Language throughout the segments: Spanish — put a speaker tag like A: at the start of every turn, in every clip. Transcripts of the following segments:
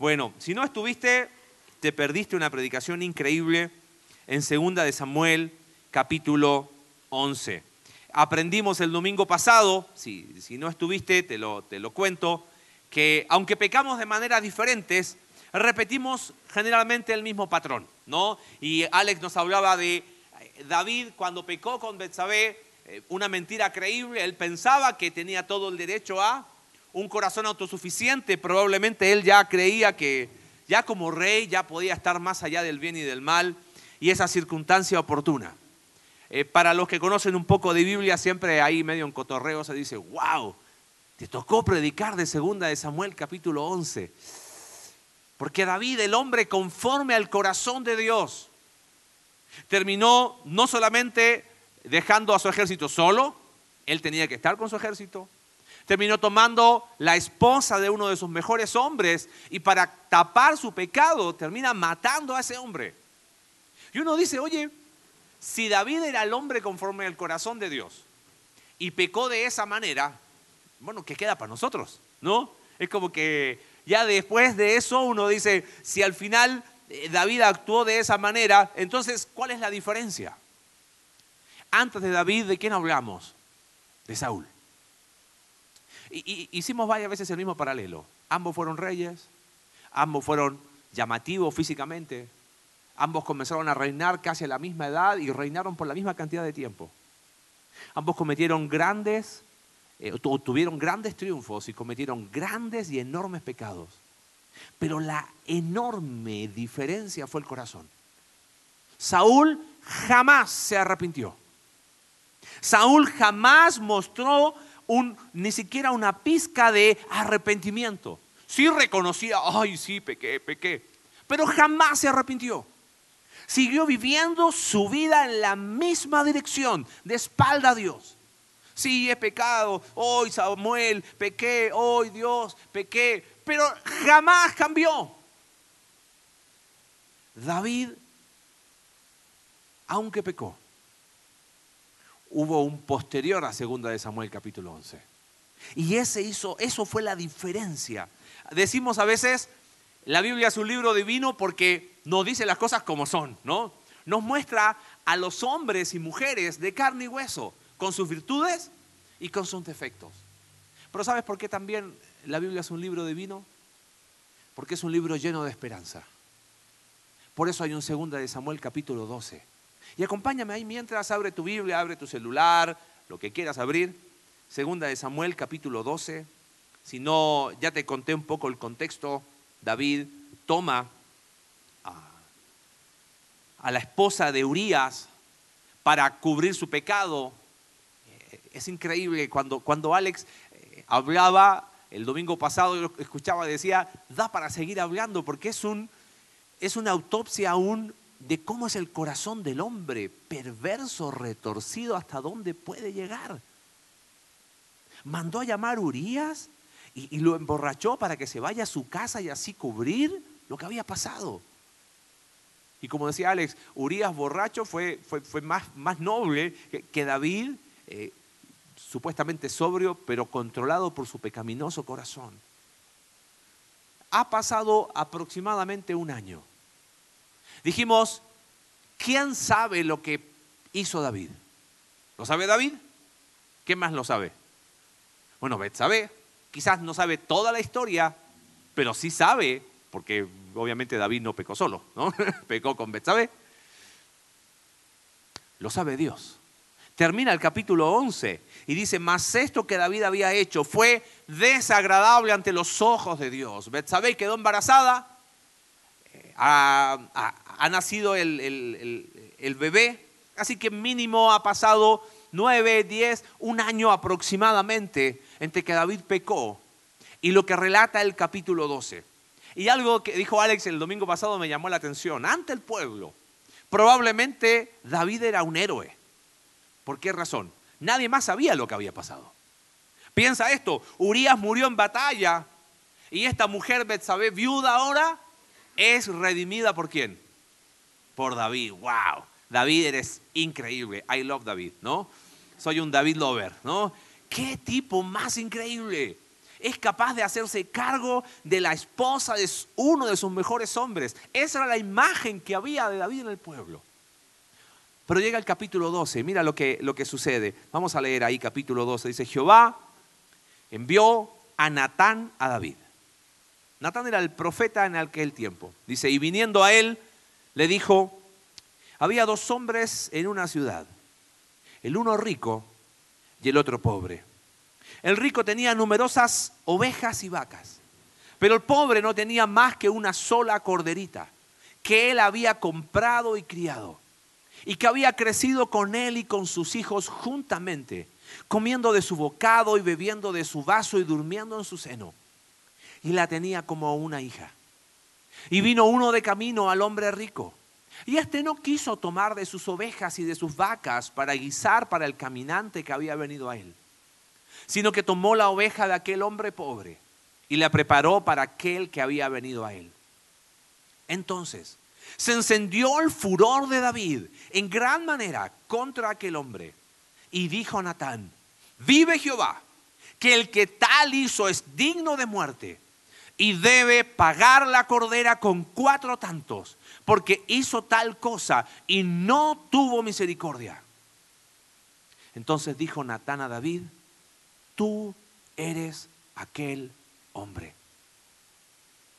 A: Bueno, si no estuviste, te perdiste una predicación increíble en segunda de Samuel, capítulo 11. Aprendimos el domingo pasado, si, si no estuviste, te lo, te lo cuento, que aunque pecamos de maneras diferentes, repetimos generalmente el mismo patrón, ¿no? Y Alex nos hablaba de eh, David cuando pecó con Betsabé, eh, una mentira creíble, él pensaba que tenía todo el derecho a un corazón autosuficiente, probablemente él ya creía que ya como rey ya podía estar más allá del bien y del mal y esa circunstancia oportuna. Eh, para los que conocen un poco de Biblia, siempre ahí medio en cotorreo se dice, wow, te tocó predicar de segunda de Samuel capítulo 11. Porque David, el hombre conforme al corazón de Dios, terminó no solamente dejando a su ejército solo, él tenía que estar con su ejército, terminó tomando la esposa de uno de sus mejores hombres y para tapar su pecado termina matando a ese hombre. Y uno dice, oye, si David era el hombre conforme al corazón de Dios y pecó de esa manera, bueno, ¿qué queda para nosotros? ¿No? Es como que ya después de eso uno dice, si al final eh, David actuó de esa manera, entonces, ¿cuál es la diferencia? Antes de David, ¿de quién hablamos? De Saúl. Hicimos varias veces el mismo paralelo. Ambos fueron reyes, ambos fueron llamativos físicamente, ambos comenzaron a reinar casi a la misma edad y reinaron por la misma cantidad de tiempo. Ambos cometieron grandes, eh, tuvieron grandes triunfos y cometieron grandes y enormes pecados. Pero la enorme diferencia fue el corazón. Saúl jamás se arrepintió. Saúl jamás mostró ni siquiera una pizca de arrepentimiento. Sí reconocía, ay, sí, pequé, pequé, pero jamás se arrepintió. Siguió viviendo su vida en la misma dirección, de espalda a Dios. Sí, he pecado, hoy Samuel, pequé, hoy Dios, pequé, pero jamás cambió. David, aunque pecó, hubo un posterior a segunda de Samuel capítulo 11. Y ese hizo, eso fue la diferencia. Decimos a veces, la Biblia es un libro divino porque nos dice las cosas como son, ¿no? Nos muestra a los hombres y mujeres de carne y hueso, con sus virtudes y con sus defectos. Pero ¿sabes por qué también la Biblia es un libro divino? Porque es un libro lleno de esperanza. Por eso hay un segunda de Samuel capítulo 12 y acompáñame ahí mientras abre tu Biblia, abre tu celular, lo que quieras abrir. Segunda de Samuel, capítulo 12. Si no, ya te conté un poco el contexto. David toma a, la esposa de Urias para cubrir su pecado. Eh, es increíble cuando, cuando Alex eh, hablaba el domingo pasado, yo escuchaba, decía, da para seguir hablando porque es, un, es una autopsia aún de cómo es el corazón del hombre, perverso, retorcido, hasta dónde puede llegar. Mandó a llamar a Urias y, lo emborrachó para que se vaya a su casa y así cubrir lo que había pasado. Y como decía Alex, Urias borracho fue, fue, más, más, noble que, David, eh, supuestamente sobrio, pero controlado por su pecaminoso corazón. Ha pasado aproximadamente un año. Dijimos, ¿quién sabe lo que hizo David? ¿Lo sabe David? ¿Qué más lo sabe? Bueno, sabe. quizás no sabe toda la historia, pero sí sabe, porque obviamente David no pecó solo, ¿no? pecó con Betsabé. Lo sabe Dios. Termina el capítulo 11 y dice, mas esto que David había hecho fue desagradable ante los ojos de Dios. Betsabé quedó embarazada, ha, nacido el, bebé, así que mínimo ha pasado nueve, diez, un año aproximadamente entre que David pecó y lo que relata el capítulo 12. Y algo que dijo Alex el domingo pasado me llamó la atención. Ante el pueblo, probablemente David era un héroe. ¿Por qué razón? Nadie más sabía lo que había pasado. Piensa esto, Urias murió en batalla y esta mujer Betsabé viuda ahora es redimida por quién? Por David. ¡Wow! David eres increíble. I love David, ¿no? Soy un David lover, ¿no? ¿Qué tipo más increíble? es capaz de hacerse cargo de la esposa de uno de sus mejores hombres. Esa era la imagen que había de David en el pueblo. Pero llega el capítulo 12, mira lo que, lo que sucede. Vamos a leer ahí capítulo 12. Dice, Jehová envió a Natán a David. Natán era el profeta en aquel tiempo. Dice, y viniendo a él, le dijo, había dos hombres en una ciudad, el uno rico y el otro pobre. El rico tenía numerosas ovejas y vacas, pero el pobre no tenía más que una sola corderita que él había comprado y criado, y que había crecido con él y con sus hijos juntamente, comiendo de su bocado y bebiendo de su vaso y durmiendo en su seno. Y la tenía como una hija. Y vino uno de camino al hombre rico. Y éste no quiso tomar de sus ovejas y de sus vacas para guisar para el caminante que había venido a él sino que tomó la oveja de aquel hombre pobre y la preparó para aquel que había venido a él. Entonces, se encendió el furor de David en gran manera contra aquel hombre y dijo a Natán, vive Jehová, que el que tal hizo es digno de muerte y debe pagar la cordera con cuatro tantos, porque hizo tal cosa y no tuvo misericordia. Entonces dijo Natán a David, tú eres aquel hombre.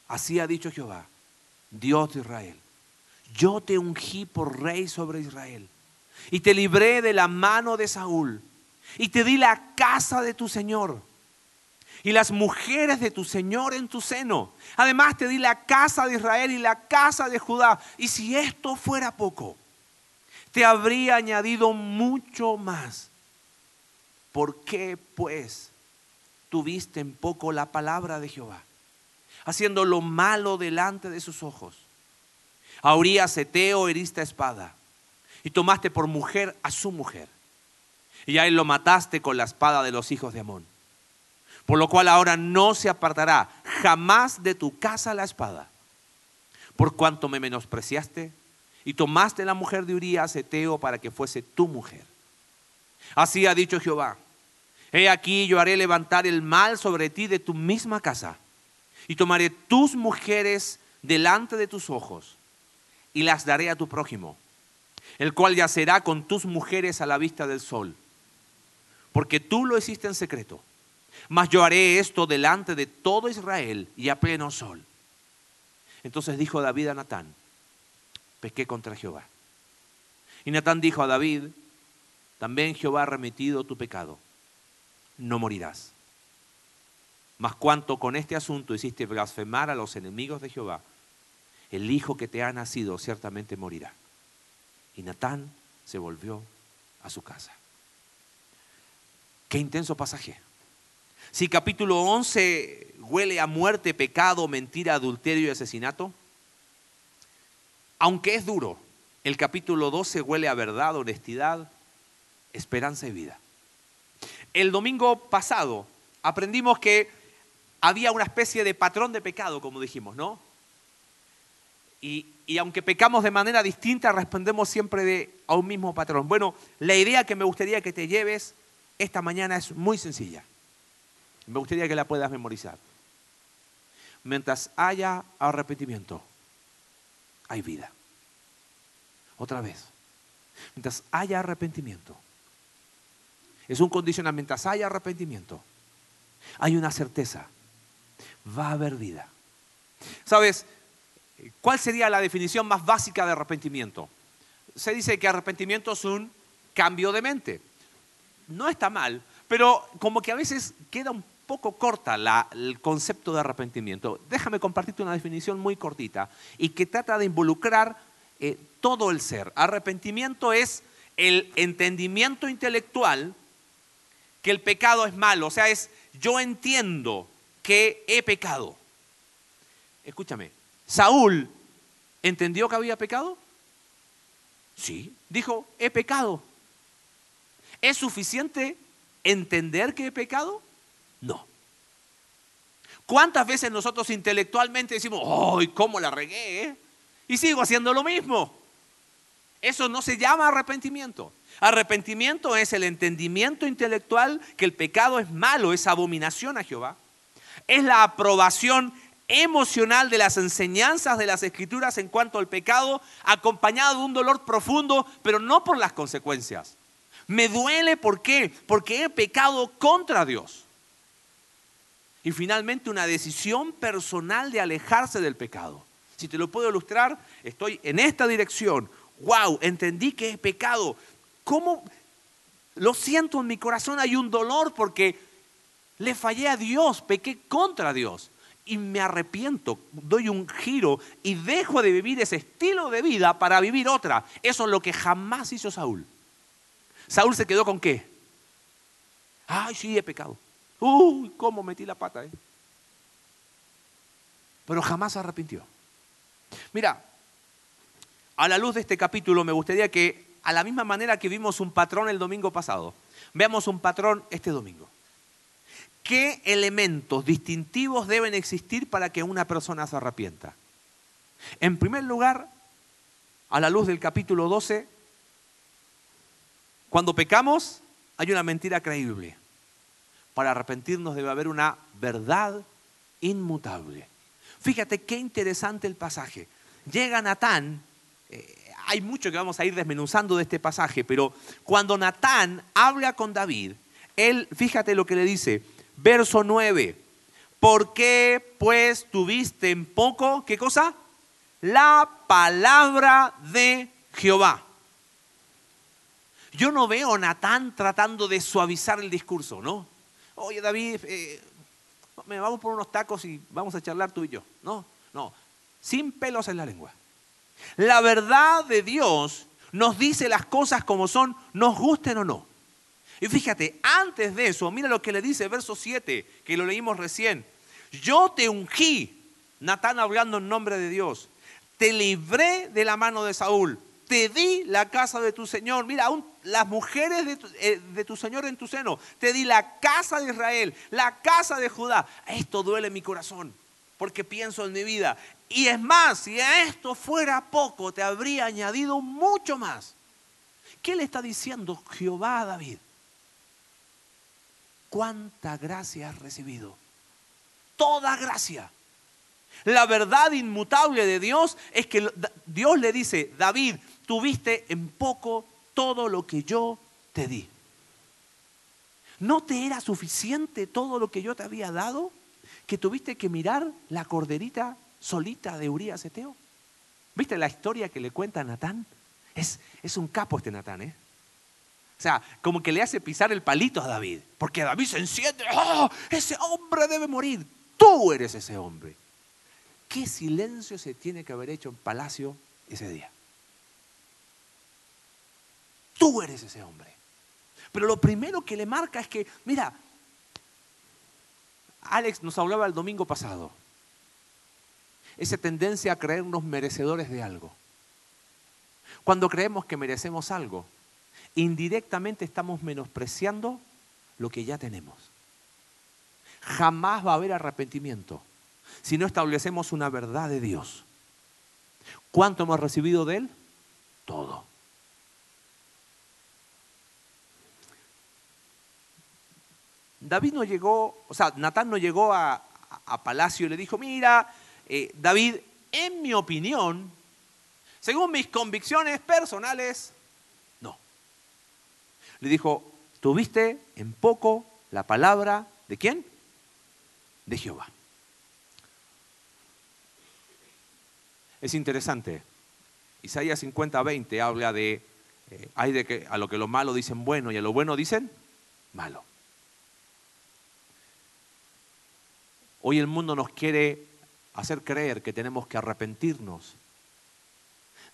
A: Así ha dicho Jehová, Dios de Israel. Yo te ungí por rey sobre Israel y te libré de la mano de Saúl y te di la casa de tu Señor y las mujeres de tu Señor en tu seno. Además te di la casa de Israel y la casa de Judá. Y si esto fuera poco, te habría añadido mucho más. ¿Por qué pues tuviste en poco la palabra de Jehová, haciendo lo malo delante de sus ojos? A Eteo heriste espada y tomaste por mujer a su mujer. Y a él lo mataste con la espada de los hijos de Amón. Por lo cual ahora no se apartará jamás de tu casa la espada. Por cuanto me menospreciaste y tomaste la mujer de Urias Eteo para que fuese tu mujer. Así ha dicho Jehová. He aquí yo haré levantar el mal sobre ti de tu misma casa y tomaré tus mujeres delante de tus ojos y las daré a tu prójimo, el cual yacerá con tus mujeres a la vista del sol, porque tú lo hiciste en secreto. Mas yo haré esto delante de todo Israel y a pleno sol. Entonces dijo David a Natán, pequé contra Jehová. Y Natán dijo a David, también Jehová ha remitido tu pecado, no morirás. Mas cuanto con este asunto hiciste blasfemar a los enemigos de Jehová, el hijo que te ha nacido ciertamente morirá. Y Natán se volvió a su casa. Qué intenso pasaje. Si capítulo 11 huele a muerte, pecado, mentira, adulterio y asesinato, aunque es duro, el capítulo 12 huele a verdad, honestidad, esperanza y vida. El domingo pasado aprendimos que había una especie de patrón de pecado, como dijimos, ¿no? Y, aunque pecamos de manera distinta, respondemos siempre a un mismo patrón. Bueno, la idea que me gustaría que te lleves esta mañana es muy sencilla. Me gustaría que la puedas memorizar. Mientras haya arrepentimiento, hay vida. Otra vez. Mientras haya arrepentimiento, es un condicionamiento. Mientras haya arrepentimiento, hay una certeza. Va a haber vida. ¿Sabes? ¿Cuál sería la definición más básica de arrepentimiento? Se dice que arrepentimiento es un cambio de mente. No está mal, pero como que a veces queda un poco corta el concepto de arrepentimiento. Déjame compartirte una definición muy cortita y que trata de involucrar eh, todo el ser. Arrepentimiento es el entendimiento intelectual que el pecado es malo, o sea, es yo entiendo que he pecado. Escúchame, Saúl entendió que había pecado. Sí, dijo, he pecado. ¿Es suficiente entender que he pecado? No. ¿Cuántas veces nosotros intelectualmente decimos, ¡ay, cómo la regué! Eh? Y sigo haciendo lo mismo. Eso no se llama arrepentimiento. Arrepentimiento es el entendimiento intelectual que el pecado es malo, es abominación a Jehová. es la aprobación emocional de las enseñanzas de las escrituras en cuanto al pecado, acompañado de un dolor profundo, pero no por las consecuencias. Me duele, ¿por qué? Porque he pecado contra Dios. Y finalmente una decisión personal de alejarse del pecado. Si te lo puedo ilustrar, estoy en esta dirección. ¡Wow! Entendí que he pecado. ¿Cómo? Lo siento en mi corazón, hay un dolor porque le fallé a Dios, pequé contra Dios y me arrepiento, doy un giro y dejo de vivir ese estilo de vida para vivir otra. Eso es lo que jamás hizo Saúl. Saúl se quedó con qué? Ay, sí, he pecado. Uy, cómo metí la pata. Eh? Pero jamás se arrepintió. Mira, a la luz de este capítulo me gustaría que, a la misma manera que vimos un patrón el domingo pasado, veamos un patrón este domingo. ¿Qué elementos distintivos deben existir para que una persona se arrepienta? En primer lugar, a la luz del capítulo 12, cuando pecamos hay una mentira creíble. Para arrepentirnos debe haber una verdad inmutable. Fíjate qué interesante el pasaje. Llega Natán, eh, hay mucho que vamos a ir desmenuzando de este pasaje, pero cuando Natán habla con David, él, fíjate lo que le dice, Verso 9. ¿Por qué pues tuviste en poco, qué cosa? La palabra de Jehová. Yo no veo a Natán tratando de suavizar el discurso, ¿no? Oye, David, eh, me vamos por unos tacos y vamos a charlar tú y yo. No, no, sin pelos en la lengua. La verdad de Dios nos dice las cosas como son, nos gusten o no. Y fíjate, antes de eso, mira lo que le dice verso 7, que lo leímos recién. Yo te ungí, Natán hablando en nombre de Dios, te libré de la mano de Saúl, te di la casa de tu Señor. Mira, aún las mujeres de tu, eh, de tu, Señor en tu seno. Te di la casa de Israel, la casa de Judá. Esto duele mi corazón, porque pienso en mi vida. Y es más, si a esto fuera poco, te habría añadido mucho más. ¿Qué le está diciendo Jehová a David? cuánta gracia has recibido. Toda gracia. La verdad inmutable de Dios es que Dios le dice, David, tuviste en poco todo lo que yo te di. ¿No te era suficiente todo lo que yo te había dado? Que tuviste que mirar la corderita solita de Urias Eteo. ¿Viste la historia que le cuenta Natán? Es, es un capo este Natán, ¿eh? O sea, como que le hace pisar el palito a David. Porque David se enciende. ¡Oh! Ese hombre debe morir. Tú eres ese hombre. ¿Qué silencio se tiene que haber hecho en palacio ese día? Tú eres ese hombre. Pero lo primero que le marca es que, mira, Alex nos hablaba el domingo pasado. Esa tendencia a creernos merecedores de algo. Cuando creemos que merecemos algo, indirectamente estamos menospreciando lo que ya tenemos. Jamás va a haber arrepentimiento si no establecemos una verdad de Dios. ¿Cuánto hemos recibido de Él? Todo. David no llegó, o sea, Natán no llegó a, palacio y le dijo, mira, eh, David, en mi opinión, según mis convicciones personales, le dijo, tuviste en poco la palabra de quién? De Jehová. Es interesante. Isaías 50, 20 habla de, eh, hay de que a lo que lo malo dicen bueno y a lo bueno dicen malo. Hoy el mundo nos quiere hacer creer que tenemos que arrepentirnos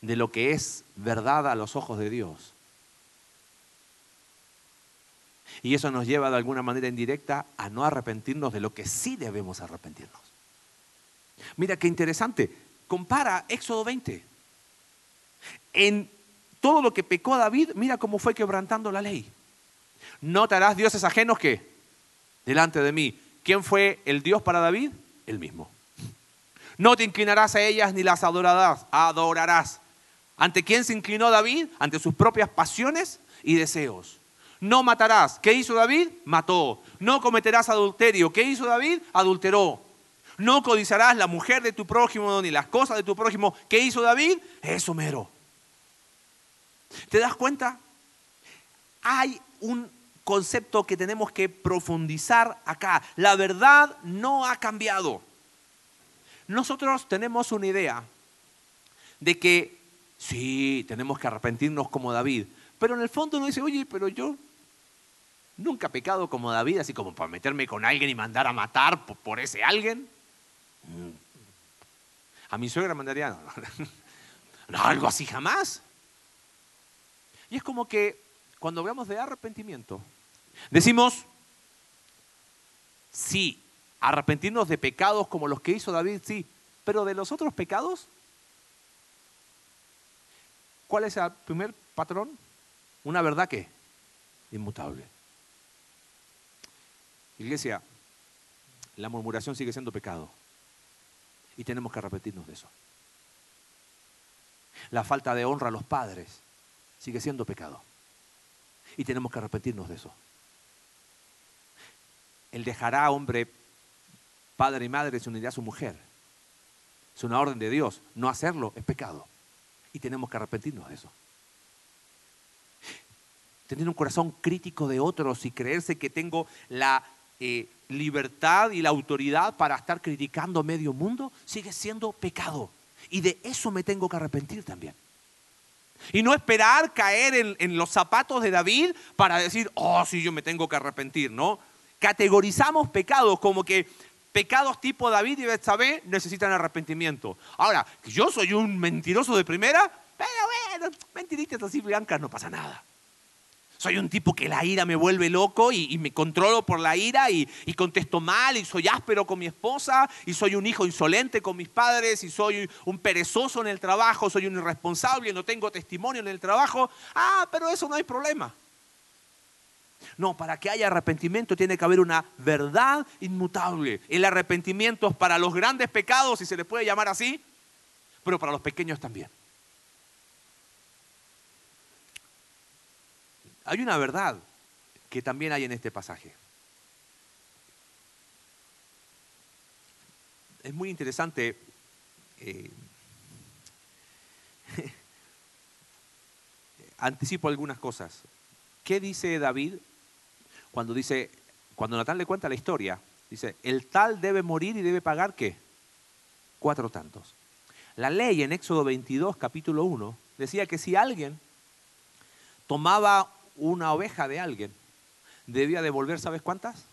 A: de lo que es verdad a los ojos de Dios. Y eso nos lleva de alguna manera indirecta a no arrepentirnos de lo que sí debemos arrepentirnos. Mira qué interesante. Compara Éxodo 20. En todo lo que pecó David, mira cómo fue quebrantando la ley. No te harás dioses ajenos que delante de mí. ¿Quién fue el Dios para David? El mismo. No te inclinarás a ellas ni las adorarás, adorarás. ¿Ante quién se inclinó David? Ante sus propias pasiones y deseos. No matarás. ¿Qué hizo David? Mató. No cometerás adulterio. ¿Qué hizo David? Adulteró. No codiciarás la mujer de tu prójimo ni las cosas de tu prójimo. ¿Qué hizo David? Eso mero. ¿Te das cuenta? Hay un concepto que tenemos que profundizar acá. La verdad no ha cambiado. Nosotros tenemos una idea de que sí, tenemos que arrepentirnos como David, pero en el fondo uno dice, oye, pero yo nunca he pecado como David, así como para meterme con alguien y mandar a matar por, ese alguien. Mm. A mi suegra mandaría, algo así jamás. Y es como que cuando hablamos de arrepentimiento, decimos, sí, arrepentirnos de pecados como los que hizo David, sí, pero de los otros pecados, ¿cuál es el primer patrón? Una verdad que inmutable. Iglesia, la murmuración sigue siendo pecado y tenemos que arrepentirnos de eso. La falta de honra a los padres sigue siendo pecado y tenemos que arrepentirnos de eso. El dejará hombre, padre y madre se unirá a su mujer. Es una orden de Dios. No hacerlo es pecado. Y tenemos que arrepentirnos de eso. Tener un corazón crítico de otros y creerse que tengo la eh, libertad y la autoridad para estar criticando medio mundo sigue siendo pecado. Y de eso me tengo que arrepentir también. Y no esperar caer en, los zapatos de David para decir, oh, sí, yo me tengo que arrepentir, ¿no? Categorizamos pecados como que pecados tipo David y Betsabé necesitan arrepentimiento. Ahora, yo soy un mentiroso de primera, pero bueno, mentiritas así blancas no pasa nada. Soy un tipo que la ira me vuelve loco y, me controlo por la ira y, contesto mal y soy áspero con mi esposa y soy un hijo insolente con mis padres y soy un perezoso en el trabajo, soy un irresponsable y no tengo testimonio en el trabajo. Ah, pero eso no hay problema. No, para que haya arrepentimiento tiene que haber una verdad inmutable. El arrepentimiento es para los grandes pecados, si se le puede llamar así, pero para los pequeños también. Hay una verdad que también hay en este pasaje. Es muy interesante. Eh, anticipo algunas cosas. ¿Qué dice David cuando dice, cuando Natán le cuenta la historia? Dice, el tal debe morir y debe pagar qué? Cuatro tantos. La ley en Éxodo 22, capítulo 1, decía que si alguien tomaba una oveja de alguien, debía devolver, ¿sabes cuántas?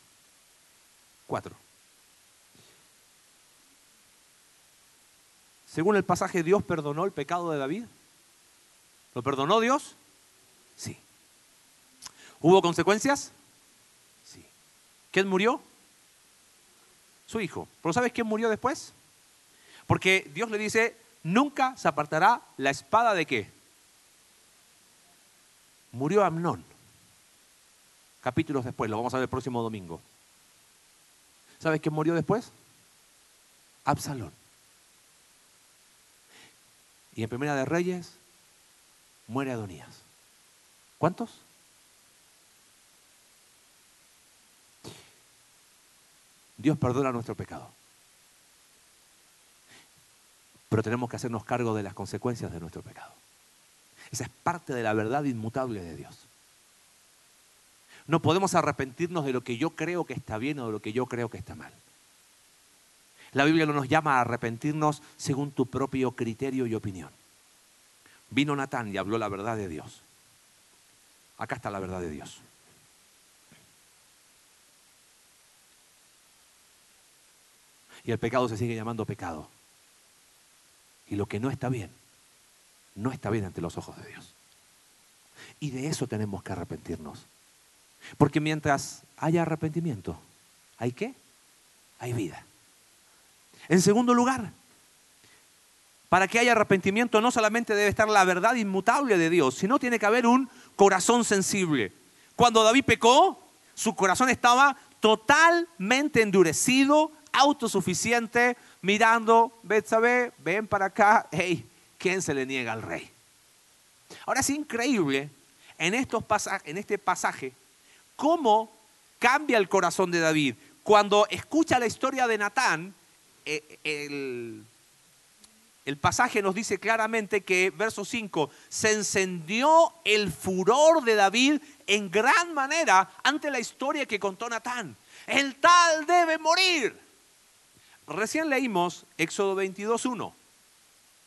A: Cuatro. Según el pasaje, Dios perdonó el pecado de David. ¿Lo perdonó Dios? Sí. ¿Hubo consecuencias? ¿Quién murió? Su hijo. ¿Pero sabes quién murió después? Porque Dios le dice, nunca se apartará la espada de qué? murió Amnón. Capítulos después, lo vamos a ver el próximo domingo. ¿Sabes quién murió después? Absalón. Y en Primera de Reyes muere Adonías. ¿Cuántos? Dios perdona nuestro pecado. Pero tenemos que hacernos cargo de las consecuencias de nuestro pecado. Esa es parte de la verdad inmutable de Dios. No podemos arrepentirnos de lo que yo creo que está bien o de lo que yo creo que está mal. La Biblia no nos llama a arrepentirnos según tu propio criterio y opinión. Vino Natán y habló la verdad de Dios. Acá está la verdad de Dios. Y el pecado se sigue llamando pecado. Y lo que no está bien no está bien ante los ojos de Dios. Y de eso tenemos que arrepentirnos. Porque mientras haya arrepentimiento, ¿hay qué? Hay vida. En segundo lugar, para que haya arrepentimiento no solamente debe estar la verdad inmutable de Dios, sino tiene que haber un corazón sensible. Cuando David pecó, su corazón estaba totalmente endurecido, autosuficiente, mirando, Betsabe, ven para acá, hey, ¿quién se le niega al rey? Ahora es increíble en, estos en este pasaje cómo cambia el corazón de David. Cuando escucha la historia de Natán, eh, el, el pasaje nos dice claramente que, verso 5, se encendió el furor de David en gran manera ante la historia que contó Natán. El tal debe morir. Recién leímos Éxodo 22.1.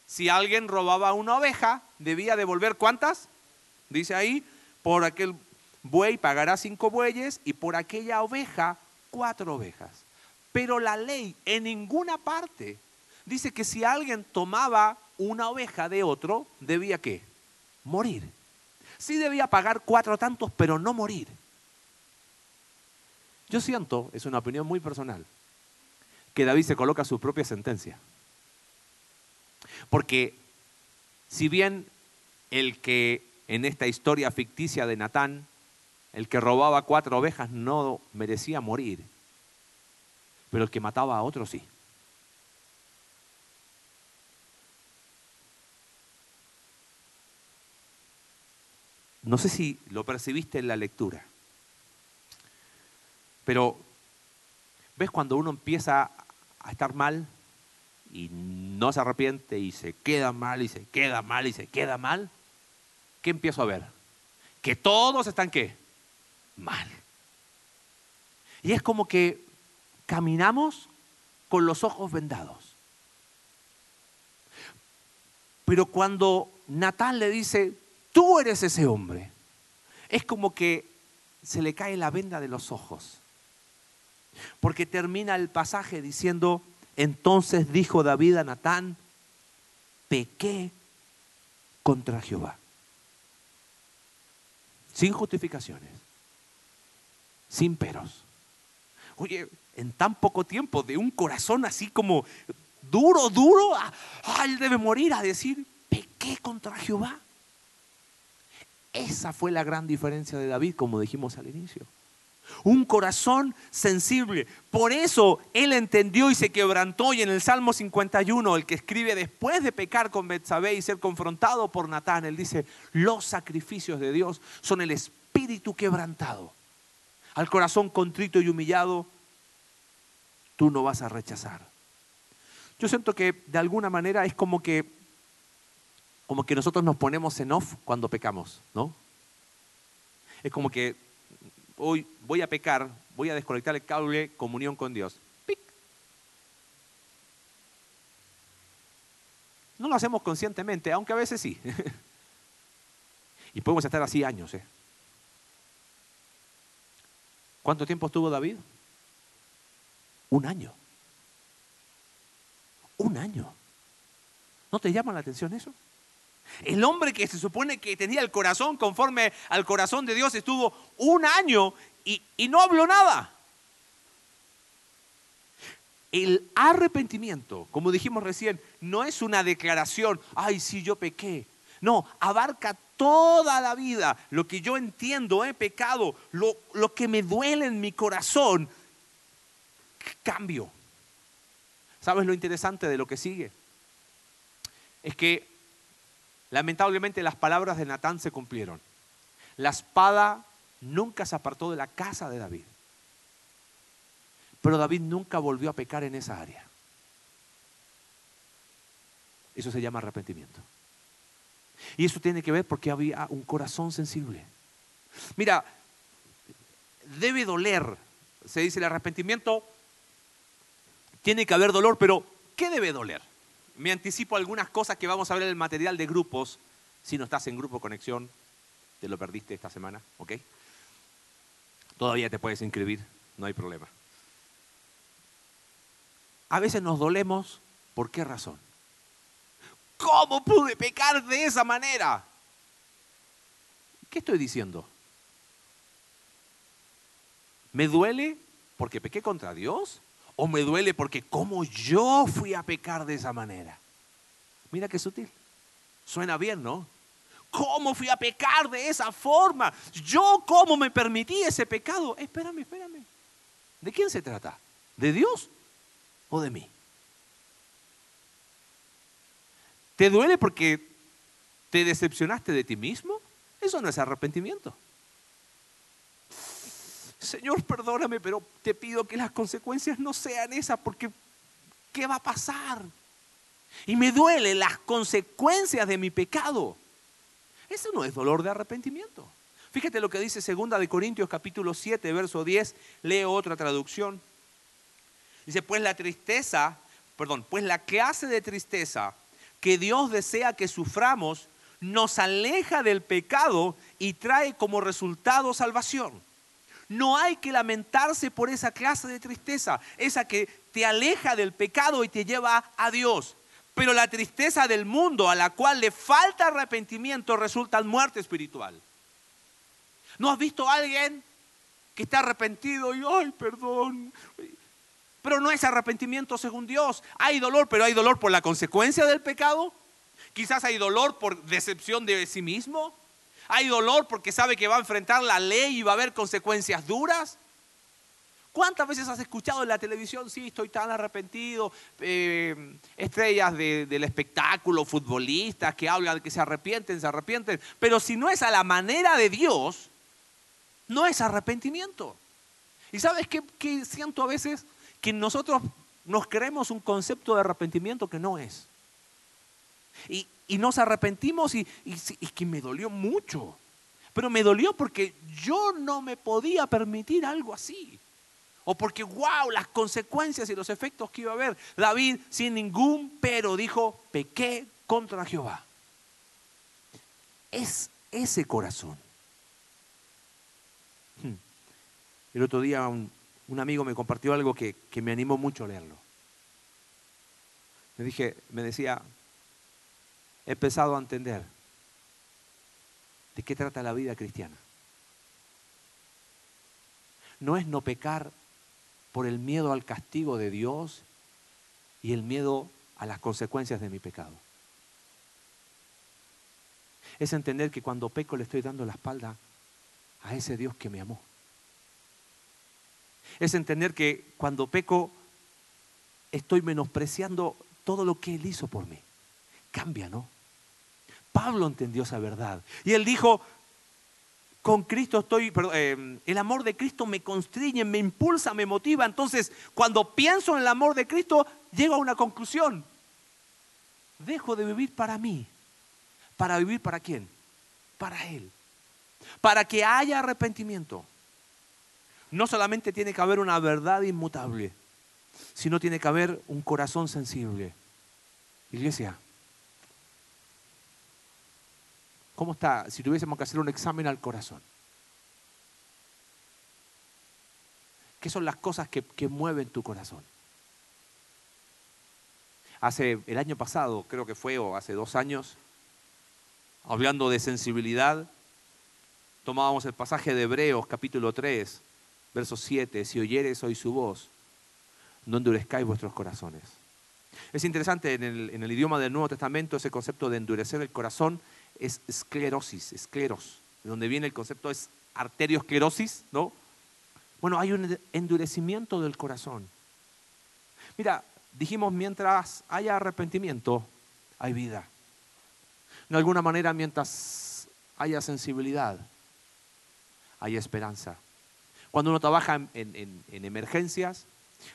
A: Si alguien robaba una oveja, debía devolver cuántas? Dice ahí, por aquel buey pagará cinco bueyes y por aquella oveja cuatro ovejas. Pero la ley en ninguna parte dice que si alguien tomaba una oveja de otro, debía qué? Morir. Sí debía pagar cuatro tantos, pero no morir. Yo siento, es una opinión muy personal, que David se coloca su propia sentencia. Porque si bien el que en esta historia ficticia de Natán, el que robaba cuatro ovejas no merecía morir, pero el que mataba a otro sí. No sé si lo percibiste en la lectura, pero ¿ves cuando uno empieza a estar mal y no se arrepiente y se queda mal y se queda mal y se queda mal? ¿Qué empiezo a ver? Que todos están qué? Mal. Y es como que caminamos con los ojos vendados. Pero cuando Natán le dice, tú eres ese hombre. Es como que se le cae la venda de los ojos. Porque termina el pasaje diciendo, entonces dijo David a Natán, pequé contra Jehová. Sin justificaciones, sin peros. Oye, en tan poco tiempo, de un corazón así como duro, duro, ah, él debe morir a decir, pequé contra Jehová. Esa fue la gran diferencia de David, como dijimos al inicio. Un corazón sensible. Por eso él entendió y se quebrantó. Y en el Salmo 51, el que escribe después de pecar con Betsabé y ser confrontado por Natán, él dice: Los sacrificios de Dios son el espíritu quebrantado. Al corazón contrito y humillado, tú no vas a rechazar. Yo siento que de alguna manera es como que como que nosotros nos ponemos en off cuando pecamos, ¿no? Es como que hoy voy a pecar, voy a desconectar el cable comunión con Dios. ¡Pic! No lo hacemos conscientemente, aunque a veces sí. y podemos estar así años. ¿eh? ¿Cuánto tiempo estuvo David? Un año. Un año. ¿No te llama la atención eso? El hombre que se supone que tenía el corazón conforme al corazón de Dios estuvo un año y, no habló nada. El arrepentimiento, como dijimos recién, no es una declaración, ay, sí, yo pequé. No, abarca toda la vida, lo que yo entiendo, he pecado, lo, lo que me duele en mi corazón, cambio. ¿Sabes lo interesante de lo que sigue? Es que Lamentablemente las palabras de Natán se cumplieron. La espada nunca se apartó de la casa de David. Pero David nunca volvió a pecar en esa área. Eso se llama arrepentimiento. Y eso tiene que ver porque había un corazón sensible. Mira, debe doler. Se dice el arrepentimiento, tiene que haber dolor, pero ¿qué debe doler? Me anticipo algunas cosas que vamos a ver en el material de grupos. Si no estás en grupo conexión, te lo perdiste esta semana, ¿ok? Todavía te puedes inscribir, no hay problema. A veces nos dolemos, ¿por qué razón? ¿Cómo pude pecar de esa manera? ¿Qué estoy diciendo? ¿Me duele porque pequé contra Dios? O me duele porque como yo fui a pecar de esa manera. Mira qué sutil. Suena bien, ¿no? ¿Cómo fui a pecar de esa forma? Yo cómo me permití ese pecado. Espérame, espérame. ¿De quién se trata? ¿De Dios o de mí? ¿Te duele porque te decepcionaste de ti mismo? Eso no es arrepentimiento. Señor, perdóname, pero te pido que las consecuencias no sean esas, porque ¿qué va a pasar? Y me duele las consecuencias de mi pecado. Eso no es dolor de arrepentimiento. Fíjate lo que dice 2 de Corintios capítulo 7, verso 10. Leo otra traducción. Dice, pues la tristeza, perdón, pues la clase de tristeza que Dios desea que suframos nos aleja del pecado y trae como resultado salvación. No hay que lamentarse por esa clase de tristeza, esa que te aleja del pecado y te lleva a Dios. Pero la tristeza del mundo a la cual le falta arrepentimiento resulta en muerte espiritual. ¿No has visto a alguien que está arrepentido y, ay, perdón? Pero no es arrepentimiento según Dios. Hay dolor, pero hay dolor por la consecuencia del pecado. Quizás hay dolor por decepción de sí mismo. Hay dolor porque sabe que va a enfrentar la ley y va a haber consecuencias duras. ¿Cuántas veces has escuchado en la televisión, sí, estoy tan arrepentido, eh, estrellas del espectáculo, futbolistas que hablan de que se arrepienten, se arrepienten, pero si no es a la manera de Dios, no es arrepentimiento. ¿Y sabes qué, siento a veces? Que nosotros nos creemos un concepto de arrepentimiento que no es. Y, nos arrepentimos y, y, y que me dolió mucho. Pero me dolió porque yo no me podía permitir algo así. O porque, wow, las consecuencias y los efectos que iba a haber. David, sin ningún pero, dijo, pequé contra Jehová. Es ese corazón. Hmm. El otro día un, amigo me compartió algo que, que, me animó mucho a leerlo. Me, dije, me decía, empezado a entender de qué trata la vida cristiana. No es no pecar por el miedo al castigo de Dios y el miedo a las consecuencias de mi pecado. Es entender que cuando peco le estoy dando la espalda a ese Dios que me amó. Es entender que cuando peco estoy menospreciando todo lo que Él hizo por mí. Cambia, ¿no? Pablo entendió esa verdad. Y él dijo, con Cristo estoy, eh, el amor de Cristo me constriñe, me impulsa, me motiva. Entonces, cuando pienso en el amor de Cristo, llego a una conclusión. Dejo de vivir para mí. ¿Para vivir para quién? Para Él. Para que haya arrepentimiento. No solamente tiene que haber una verdad inmutable, sino tiene que haber un corazón sensible. Iglesia, ¿Cómo está si tuviésemos que hacer un examen al corazón? ¿Qué son las cosas que, mueven tu corazón? Hace el año pasado, creo que fue, o hace dos años, hablando de sensibilidad, tomábamos el pasaje de Hebreos capítulo 3, verso 7, si oyeres hoy su voz, no endurezcáis vuestros corazones. Es interesante en el, en el, idioma del Nuevo Testamento ese concepto de endurecer el corazón es esclerosis, escleros, de donde viene el concepto es arteriosclerosis, ¿no? Bueno, hay un endurecimiento del corazón. Mira, dijimos, mientras haya arrepentimiento, hay vida. De alguna manera, mientras haya sensibilidad, hay esperanza. Cuando uno trabaja en, emergencias,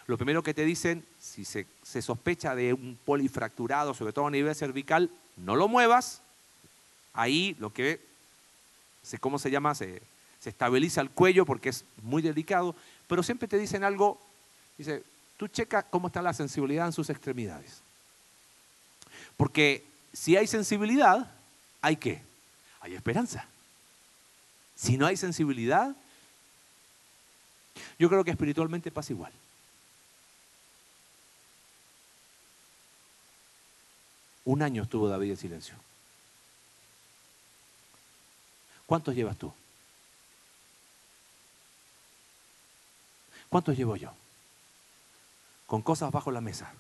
A: lo primero que te dicen, si se, se, sospecha de un polifracturado, sobre todo a nivel cervical, no lo muevas, ahí lo que, ¿cómo se llama? Se, se estabiliza el cuello porque es muy delicado, pero siempre te dicen algo, dice, tú checa cómo está la sensibilidad en sus extremidades. Porque si hay sensibilidad, ¿hay qué? Hay esperanza. Si no hay sensibilidad, yo creo que espiritualmente pasa igual. Un año estuvo David en silencio. ¿Cuántos llevas tú? ¿Cuántos llevo yo? Con cosas bajo la mesa.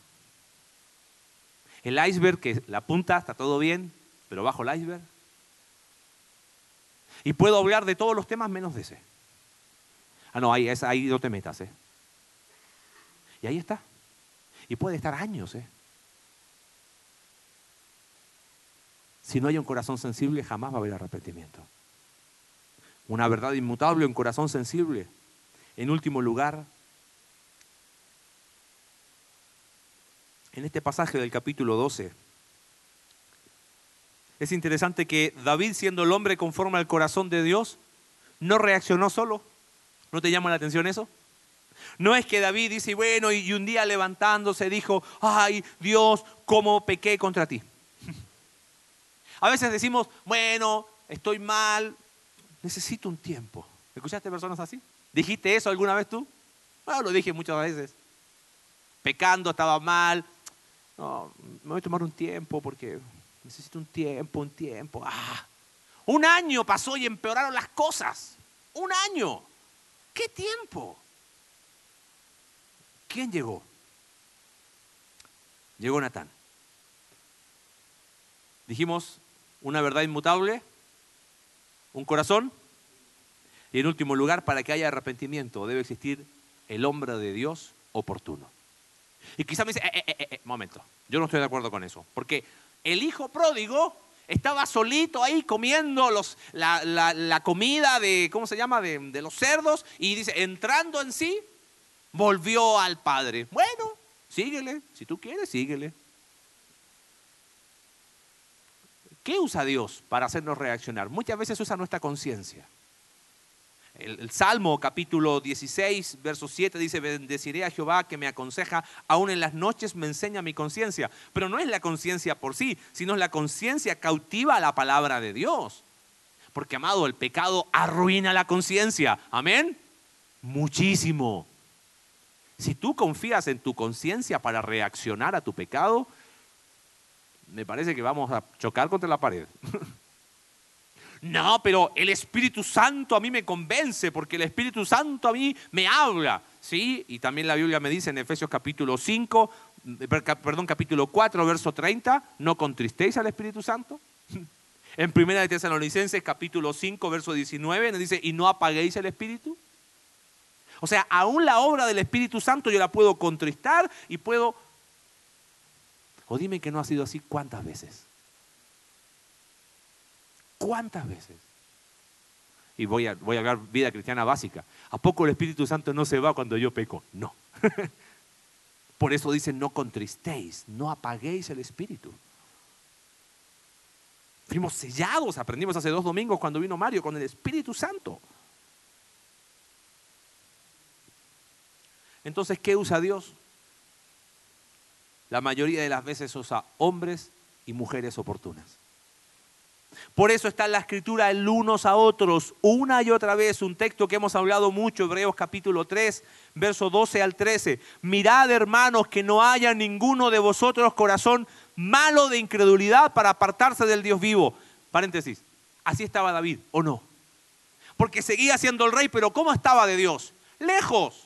A: El iceberg, que la punta está todo bien, pero bajo el iceberg. Y puedo hablar de todos los temas menos de ese. Ah, no, ahí, no te metas, ¿eh? Y ahí está. Y puede estar años, ¿eh? Si no hay un corazón sensible, jamás va a haber arrepentimiento. Una verdad inmutable, un corazón sensible. En último lugar, en este pasaje del capítulo 12, es interesante que David, siendo el hombre conforme al corazón de Dios, no reaccionó solo. ¿No te llama la atención eso? No es que David dice, bueno, y un día levantándose dijo, ay Dios, cómo pequé contra ti. A veces decimos, bueno, estoy mal, necesito un tiempo. ¿Escuchaste personas así? ¿Dijiste eso alguna vez tú? Bueno, lo dije muchas veces. Pecando, estaba mal. No, me voy a tomar un tiempo porque necesito un tiempo, un tiempo. Ah, un año pasó y empeoraron las cosas. Un año. ¿Qué tiempo? ¿Quién llegó? Llegó Natán. Dijimos una verdad inmutable, un corazón y en último lugar, para que haya arrepentimiento debe existir el hombre de Dios oportuno. Y quizá me dice, eh, eh, eh, momento, yo no estoy de acuerdo con eso, porque el hijo pródigo estaba solito ahí comiendo los, la, comida de, ¿cómo se llama?, de, de los cerdos, y dice, entrando en sí, volvió al padre. Bueno, síguele, si tú quieres, síguele. ¿Qué usa Dios para hacernos reaccionar? Muchas veces usa nuestra conciencia. El, Salmo capítulo 16, verso 7 dice, bendeciré a Jehová que me aconseja, aún en las noches me enseña mi conciencia. Pero no es la conciencia por sí, sino es la conciencia cautiva a la palabra de Dios. Porque, amado, el pecado arruina la conciencia. Amén. Muchísimo. Si tú confías en tu conciencia para reaccionar a tu pecado, me parece que vamos a chocar contra la pared. No, pero el Espíritu Santo a mí me convence porque el Espíritu Santo a mí me habla. ¿Sí? Y también la Biblia me dice en Efesios capítulo 5, perdón, capítulo 4, verso 30, no contristéis al Espíritu Santo. En Primera de Tesalonicenses capítulo 5, verso 19 nos dice, y no apaguéis el Espíritu. O sea, aún la obra del Espíritu Santo yo la puedo contristar y puedo... O dime que no ha sido así cuántas veces. ¿Cuántas veces? Y voy a, voy a hablar vida cristiana básica. ¿A poco el Espíritu Santo no se va cuando yo peco? No. Por eso dice, no contristéis, no apaguéis el Espíritu. Fuimos sellados, aprendimos hace dos domingos cuando vino Mario con el Espíritu Santo. Entonces, ¿qué usa Dios? La mayoría de las veces usa hombres y mujeres oportunas. Por eso está en la escritura el unos a otros, una y otra vez, un texto que hemos hablado mucho, Hebreos capítulo 3, verso 12 al 13. Mirad, hermanos, que no haya ninguno de vosotros corazón malo de incredulidad para apartarse del Dios vivo. Paréntesis, así estaba David, ¿o no? Porque seguía siendo el rey, pero ¿cómo estaba de Dios? Lejos.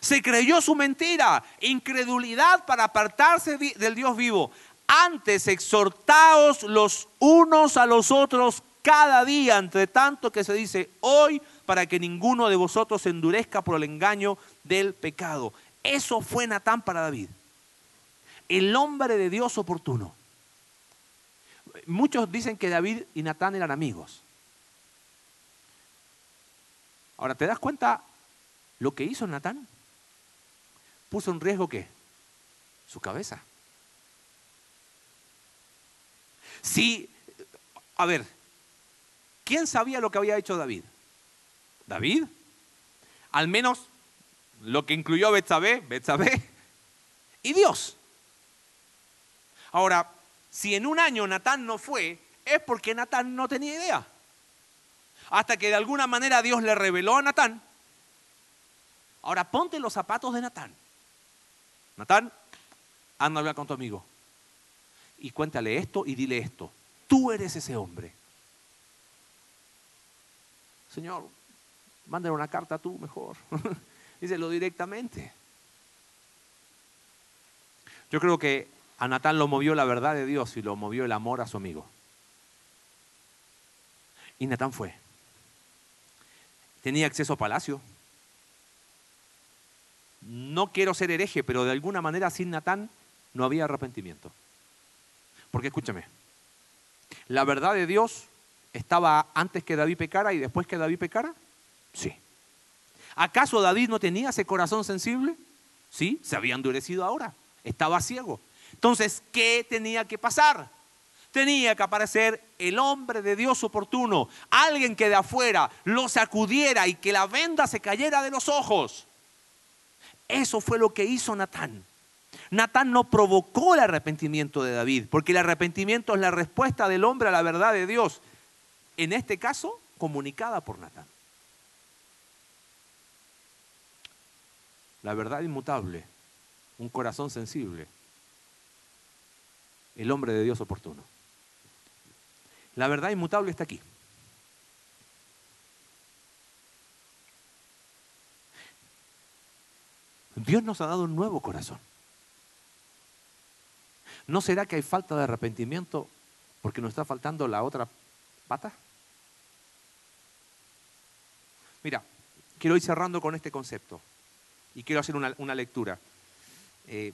A: Se creyó su mentira, incredulidad para apartarse del Dios vivo. Antes exhortaos los unos a los otros cada día, entre tanto que se dice hoy, para que ninguno de vosotros se endurezca por el engaño del pecado. Eso fue Natán para David. El hombre de Dios oportuno. Muchos dicen que David y Natán eran amigos. Ahora, ¿te das cuenta lo que hizo Natán? Puso en riesgo qué? Su cabeza. Sí, a ver, ¿quién sabía lo que había hecho David? David. Al menos lo que incluyó Betsabé, Betsabé y Dios. Ahora, si en un año Natán no fue, es porque Natán no tenía idea. Hasta que de alguna manera Dios le reveló a Natán. Ahora ponte los zapatos de Natán. Natán, anda a hablar con tu amigo y cuéntale esto y dile esto. Tú eres ese hombre. Señor, mándale una carta tú mejor. Díselo directamente. Yo creo que a Natán lo movió la verdad de Dios y lo movió el amor a su amigo. Y Natán fue. Tenía acceso a palacio. No quiero ser hereje, pero de alguna manera sin Natán no había arrepentimiento. Porque escúchame, la verdad de Dios estaba antes que David pecara y después que David pecara? Sí. ¿Acaso David no tenía ese corazón sensible? Sí, se había endurecido ahora, estaba ciego. Entonces, ¿qué tenía que pasar? Tenía que aparecer el hombre de Dios oportuno, alguien que de afuera lo sacudiera y que la venda se cayera de los ojos. Eso fue lo que hizo Natán. Natán no provocó el arrepentimiento de David, porque el arrepentimiento es la respuesta del hombre a la verdad de Dios. En este caso, comunicada por Natán. La verdad inmutable, un corazón sensible, el hombre de Dios oportuno. La verdad inmutable está aquí. Dios nos ha dado un nuevo corazón. ¿No será que hay falta de arrepentimiento porque nos está faltando la otra pata? Mira, quiero ir cerrando con este concepto y quiero hacer una, lectura. Eh,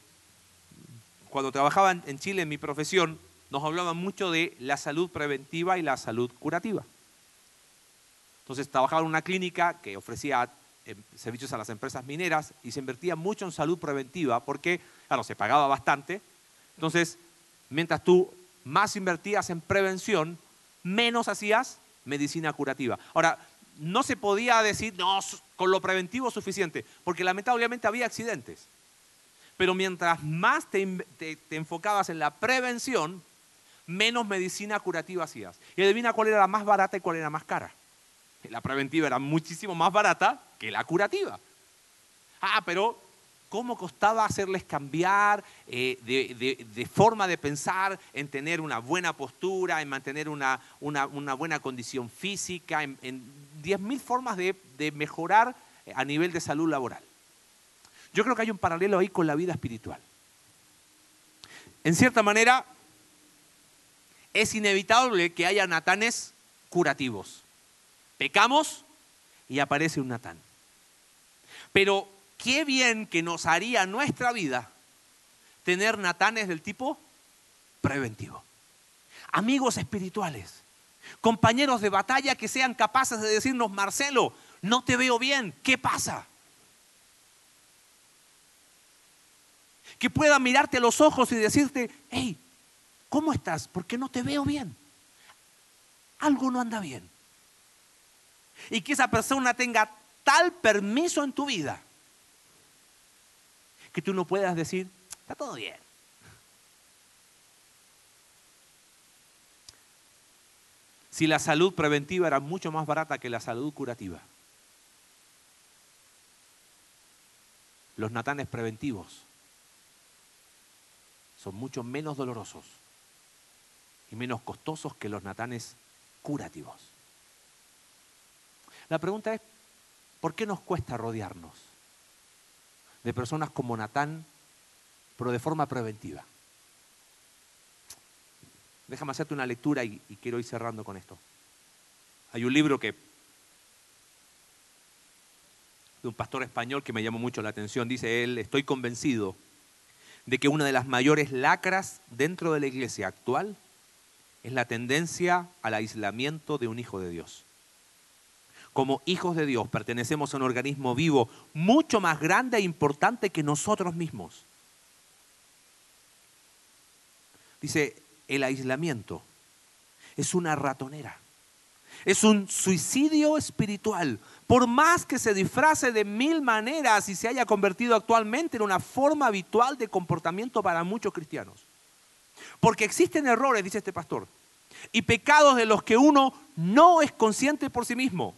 A: cuando trabajaba en Chile en mi profesión, nos hablaban mucho de la salud preventiva y la salud curativa. Entonces trabajaba en una clínica que ofrecía servicios a las empresas mineras y se invertía mucho en salud preventiva porque, claro, se pagaba bastante, entonces, mientras tú más invertías en prevención, menos hacías medicina curativa. Ahora, no se podía decir, no, con lo preventivo es suficiente, porque lamentablemente había accidentes. Pero mientras más te, enfocabas en la prevención, menos medicina curativa hacías. Y adivina cuál era la más barata y cuál era más cara. La preventiva era muchísimo más barata que la curativa. Ah, pero cómo costaba hacerles cambiar eh, de, forma de pensar, en tener una buena postura, en mantener una, buena condición física, en, diez 10.000 formas de, mejorar a nivel de salud laboral. Yo creo que hay un paralelo ahí con la vida espiritual. En cierta manera, es inevitable que haya natanes curativos. Pecamos y aparece un natán. Pero qué bien que nos haría nuestra vida tener natanes del tipo preventivo. Amigos espirituales, compañeros de batalla que sean capaces de decirnos, Marcelo, no te veo bien, ¿qué pasa? Que puedan mirarte a los ojos y decirte, hey, ¿cómo estás? Porque no te veo bien. Algo no anda bien. Y que esa persona tenga tal permiso en tu vida que tú no puedas decir, está todo bien. Si la salud preventiva era mucho más barata que la salud curativa. Los natanes preventivos son mucho menos dolorosos y menos costosos que los natanes curativos. La pregunta es, ¿por qué nos cuesta rodearnos? de personas como Natán, pero de forma preventiva. Déjame hacerte una lectura y, quiero ir cerrando con esto. Hay un libro que de un pastor español que me llamó mucho la atención. Dice él, estoy convencido de que una de las mayores lacras dentro de la iglesia actual es la tendencia al aislamiento de un hijo de Dios como hijos de Dios, pertenecemos a un organismo vivo mucho más grande e importante que nosotros mismos. Dice, el aislamiento es una ratonera, es un suicidio espiritual. Por más que se disfrace de mil maneras y se haya convertido actualmente en una forma habitual de comportamiento para muchos cristianos. Porque existen errores, dice este pastor, y pecados de los que uno no es consciente por sí mismo.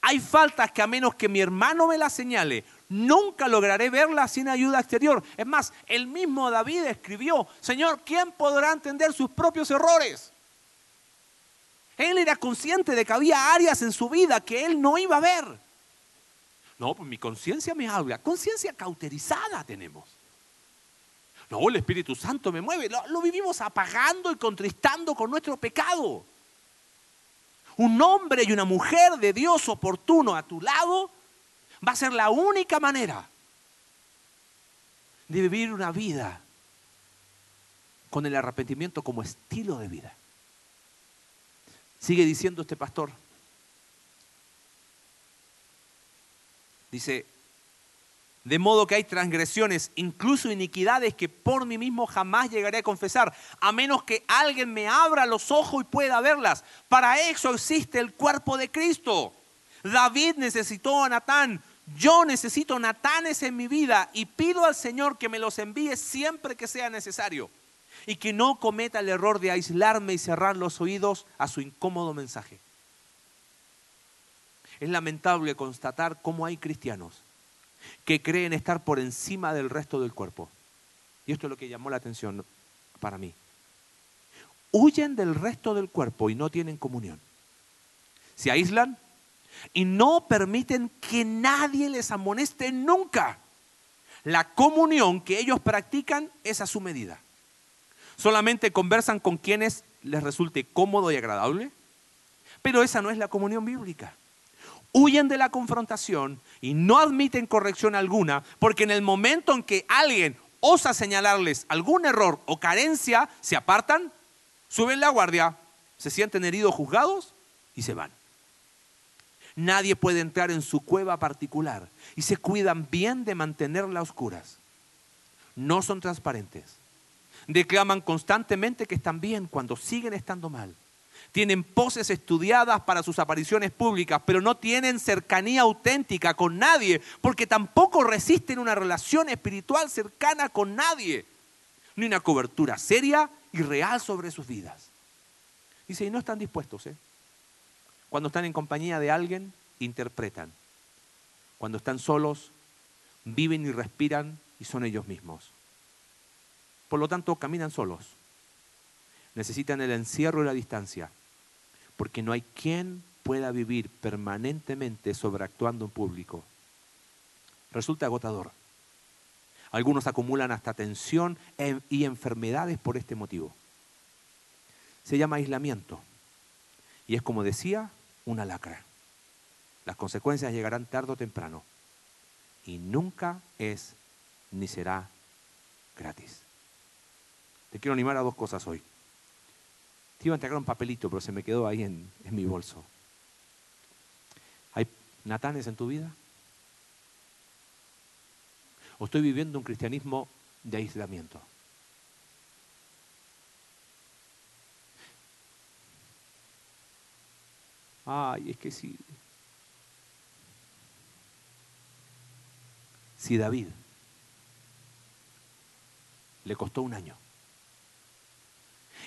A: Hay faltas que a menos que mi hermano me las señale, nunca lograré verlas sin ayuda exterior. Es más, el mismo David escribió, Señor, ¿quién podrá entender sus propios errores? Él era consciente de que había áreas en su vida que él no iba a ver. No, pues mi conciencia me habla. Conciencia cauterizada tenemos. No, el Espíritu Santo me mueve. Lo, lo, vivimos apagando y contristando con nuestro pecado un hombre y una mujer de Dios oportuno a tu lado, va a ser la única manera de vivir una vida con el arrepentimiento como estilo de vida. Sigue diciendo este pastor. Dice, de modo que hay transgresiones, incluso iniquidades que por mí mismo jamás llegaré a confesar, a menos que alguien me abra los ojos y pueda verlas. Para eso existe el cuerpo de Cristo. David necesitó a Natán, yo necesito Natanes en mi vida y pido al Señor que me los envíe siempre que sea necesario y que no cometa el error de aislarme y cerrar los oídos a su incómodo mensaje. Es lamentable constatar cómo hay cristianos que creen estar por encima del resto del cuerpo. Y esto es lo que llamó la atención para mí. Huyen del resto del cuerpo y no tienen comunión. Se aíslan y no permiten que nadie les amoneste nunca. La comunión que ellos practican es a su medida. Solamente conversan con quienes les resulte cómodo y agradable, pero esa no es la comunión bíblica huyen de la confrontación y no admiten corrección alguna, porque en el momento en que alguien osa señalarles algún error o carencia, se apartan, suben la guardia, se sienten heridos, juzgados y se van. Nadie puede entrar en su cueva particular y se cuidan bien de mantenerla a oscuras. No son transparentes. Declaman constantemente que están bien cuando siguen estando mal tienen poses estudiadas para sus apariciones públicas, pero no tienen cercanía auténtica con nadie, porque tampoco resisten una relación espiritual cercana con nadie, ni una cobertura seria y real sobre sus vidas. Dice, y no están dispuestos, ¿eh? Cuando están en compañía de alguien, interpretan. Cuando están solos, viven y respiran y son ellos mismos. Por lo tanto, caminan solos. Necesitan el encierro y la distancia porque no hay quien pueda vivir permanentemente sobreactuando en público. Resulta agotador. Algunos acumulan hasta tensión y enfermedades por este motivo. Se llama aislamiento y es como decía, una lacra. Las consecuencias llegarán tarde o temprano y nunca es ni será gratis. Te quiero animar a dos cosas hoy. Te iba a entregar un papelito, pero se me quedó ahí en, mi bolso. ¿Hay natanes en tu vida? ¿O estoy viviendo un cristianismo de aislamiento? Ay, es que si, si David le costó un año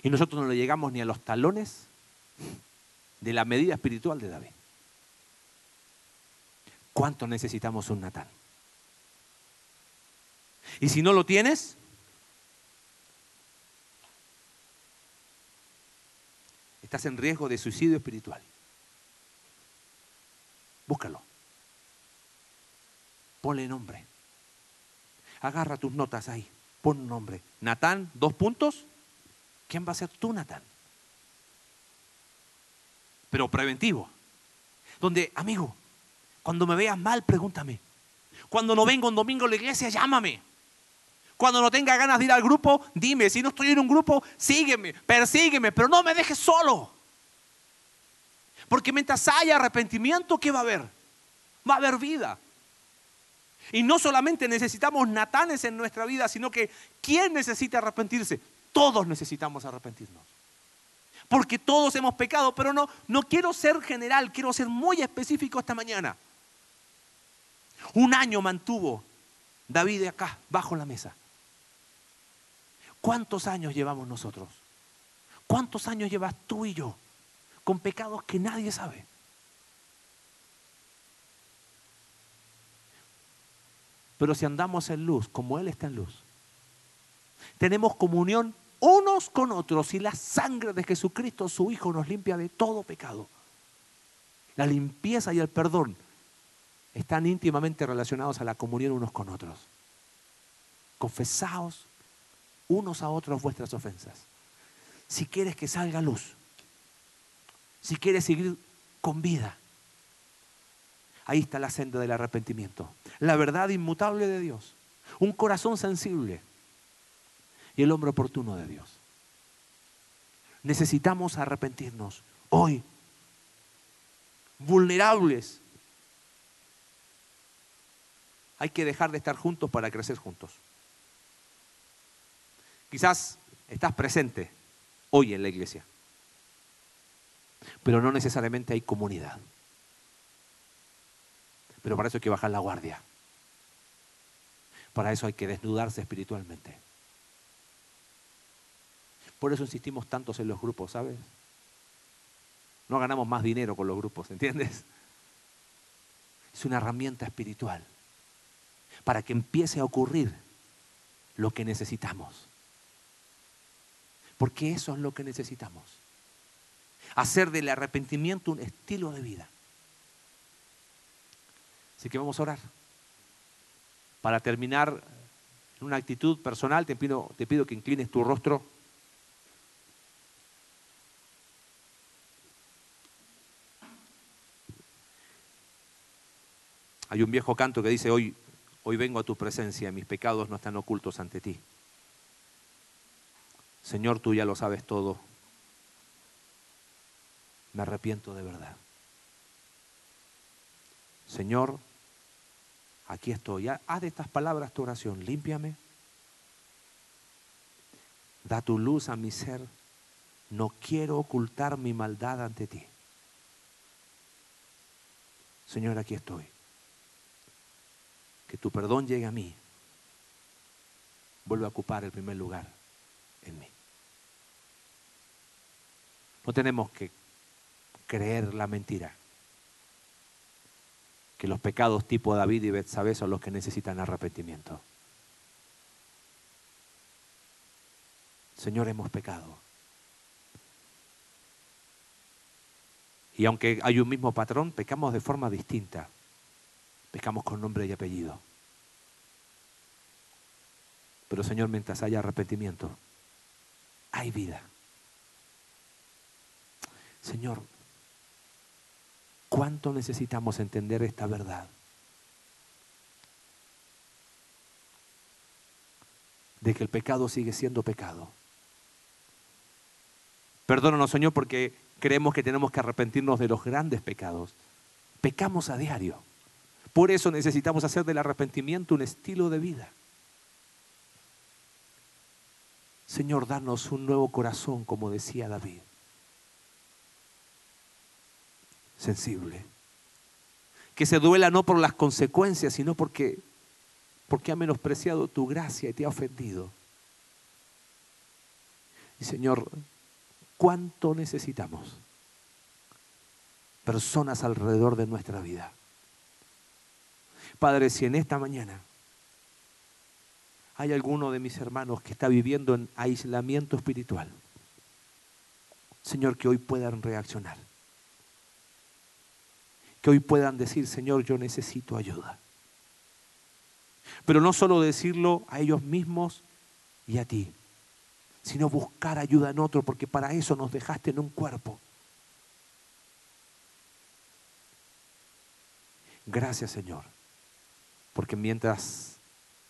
A: y nosotros no le llegamos ni a los talones de la medida espiritual de David. ¿Cuánto necesitamos un Natán? Y si no lo tienes, estás en riesgo de suicidio espiritual. Búscalo. Ponle nombre. Agarra tus notas ahí. Pon nombre. Natán, dos puntos. ¿Quién va a ser tú, Natán? Pero preventivo. Donde, amigo, cuando me veas mal, pregúntame. Cuando no vengo un domingo a la iglesia, llámame. Cuando no tenga ganas de ir al grupo, dime. Si no estoy en un grupo, sígueme, persígueme, pero no me dejes solo. Porque mientras haya arrepentimiento, ¿qué va a haber? Va a haber vida. Y no solamente necesitamos natanes en nuestra vida, sino que ¿quién necesita arrepentirse? Todos necesitamos arrepentirnos. Porque todos hemos pecado, pero no, no quiero ser general, quiero ser muy específico esta mañana. Un año mantuvo David acá, bajo la mesa. ¿Cuántos años llevamos nosotros? ¿Cuántos años llevas tú y yo con pecados que nadie sabe? Pero si andamos en luz, como Él está en luz, tenemos comunión unos con otros y la sangre de Jesucristo, su Hijo, nos limpia de todo pecado. La limpieza y el perdón están íntimamente relacionados a la comunión unos con otros. Confesaos unos a otros vuestras ofensas. Si quieres que salga luz, si quieres seguir con vida, ahí está la senda del arrepentimiento. La verdad inmutable de Dios. Un corazón sensible y el hombre oportuno de Dios. Necesitamos arrepentirnos hoy, vulnerables. Hay que dejar de estar juntos para crecer juntos. Quizás estás presente hoy en la iglesia, pero no necesariamente hay comunidad. Pero para eso hay que bajar la guardia. Para eso hay que desnudarse espiritualmente. Por eso insistimos tantos en los grupos, ¿sabes? No ganamos más dinero con los grupos, ¿entiendes? Es una herramienta espiritual para que empiece a ocurrir lo que necesitamos. Porque eso es lo que necesitamos. Hacer del arrepentimiento un estilo de vida. Así que vamos a orar. Para terminar en una actitud personal, te pido, te pido que inclines tu rostro. Hay un viejo canto que dice, hoy, hoy vengo a tu presencia, mis pecados no están ocultos ante ti. Señor, tú ya lo sabes todo. Me arrepiento de verdad. Señor, aquí estoy. Haz de estas palabras tu oración. Límpiame. Da tu luz a mi ser. No quiero ocultar mi maldad ante ti. Señor, aquí estoy. Que tu perdón llegue a mí. Vuelve a ocupar el primer lugar en mí. No tenemos que creer la mentira. Que los pecados tipo David y Betsabé son los que necesitan arrepentimiento. Señor, hemos pecado. Y aunque hay un mismo patrón, pecamos de forma distinta. Pecamos con nombre y apellido. Pero Señor, mientras haya arrepentimiento, hay vida. Señor, ¿cuánto necesitamos entender esta verdad? De que el pecado sigue siendo pecado. Perdónanos, Señor, porque creemos que tenemos que arrepentirnos de los grandes pecados. Pecamos a diario. Por eso necesitamos hacer del arrepentimiento un estilo de vida. Señor, danos un nuevo corazón, como decía David. sensible. Que se duela no por las consecuencias, sino porque, porque ha menospreciado tu gracia y te ha ofendido. Y Señor, ¿cuánto necesitamos? Personas alrededor de nuestra vida. Padre, si en esta mañana hay alguno de mis hermanos que está viviendo en aislamiento espiritual, Señor, que hoy puedan reaccionar que hoy puedan decir, Señor, yo necesito ayuda. Pero no solo decirlo a ellos mismos y a ti, sino buscar ayuda en otro, porque para eso nos dejaste en un cuerpo. Gracias, Señor, porque mientras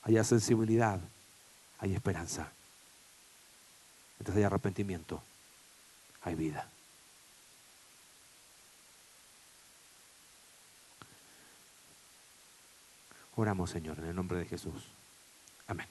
A: haya sensibilidad, hay esperanza. Mientras haya arrepentimiento, hay vida. Oramos, Señor, en el nombre de Jesús. Amén.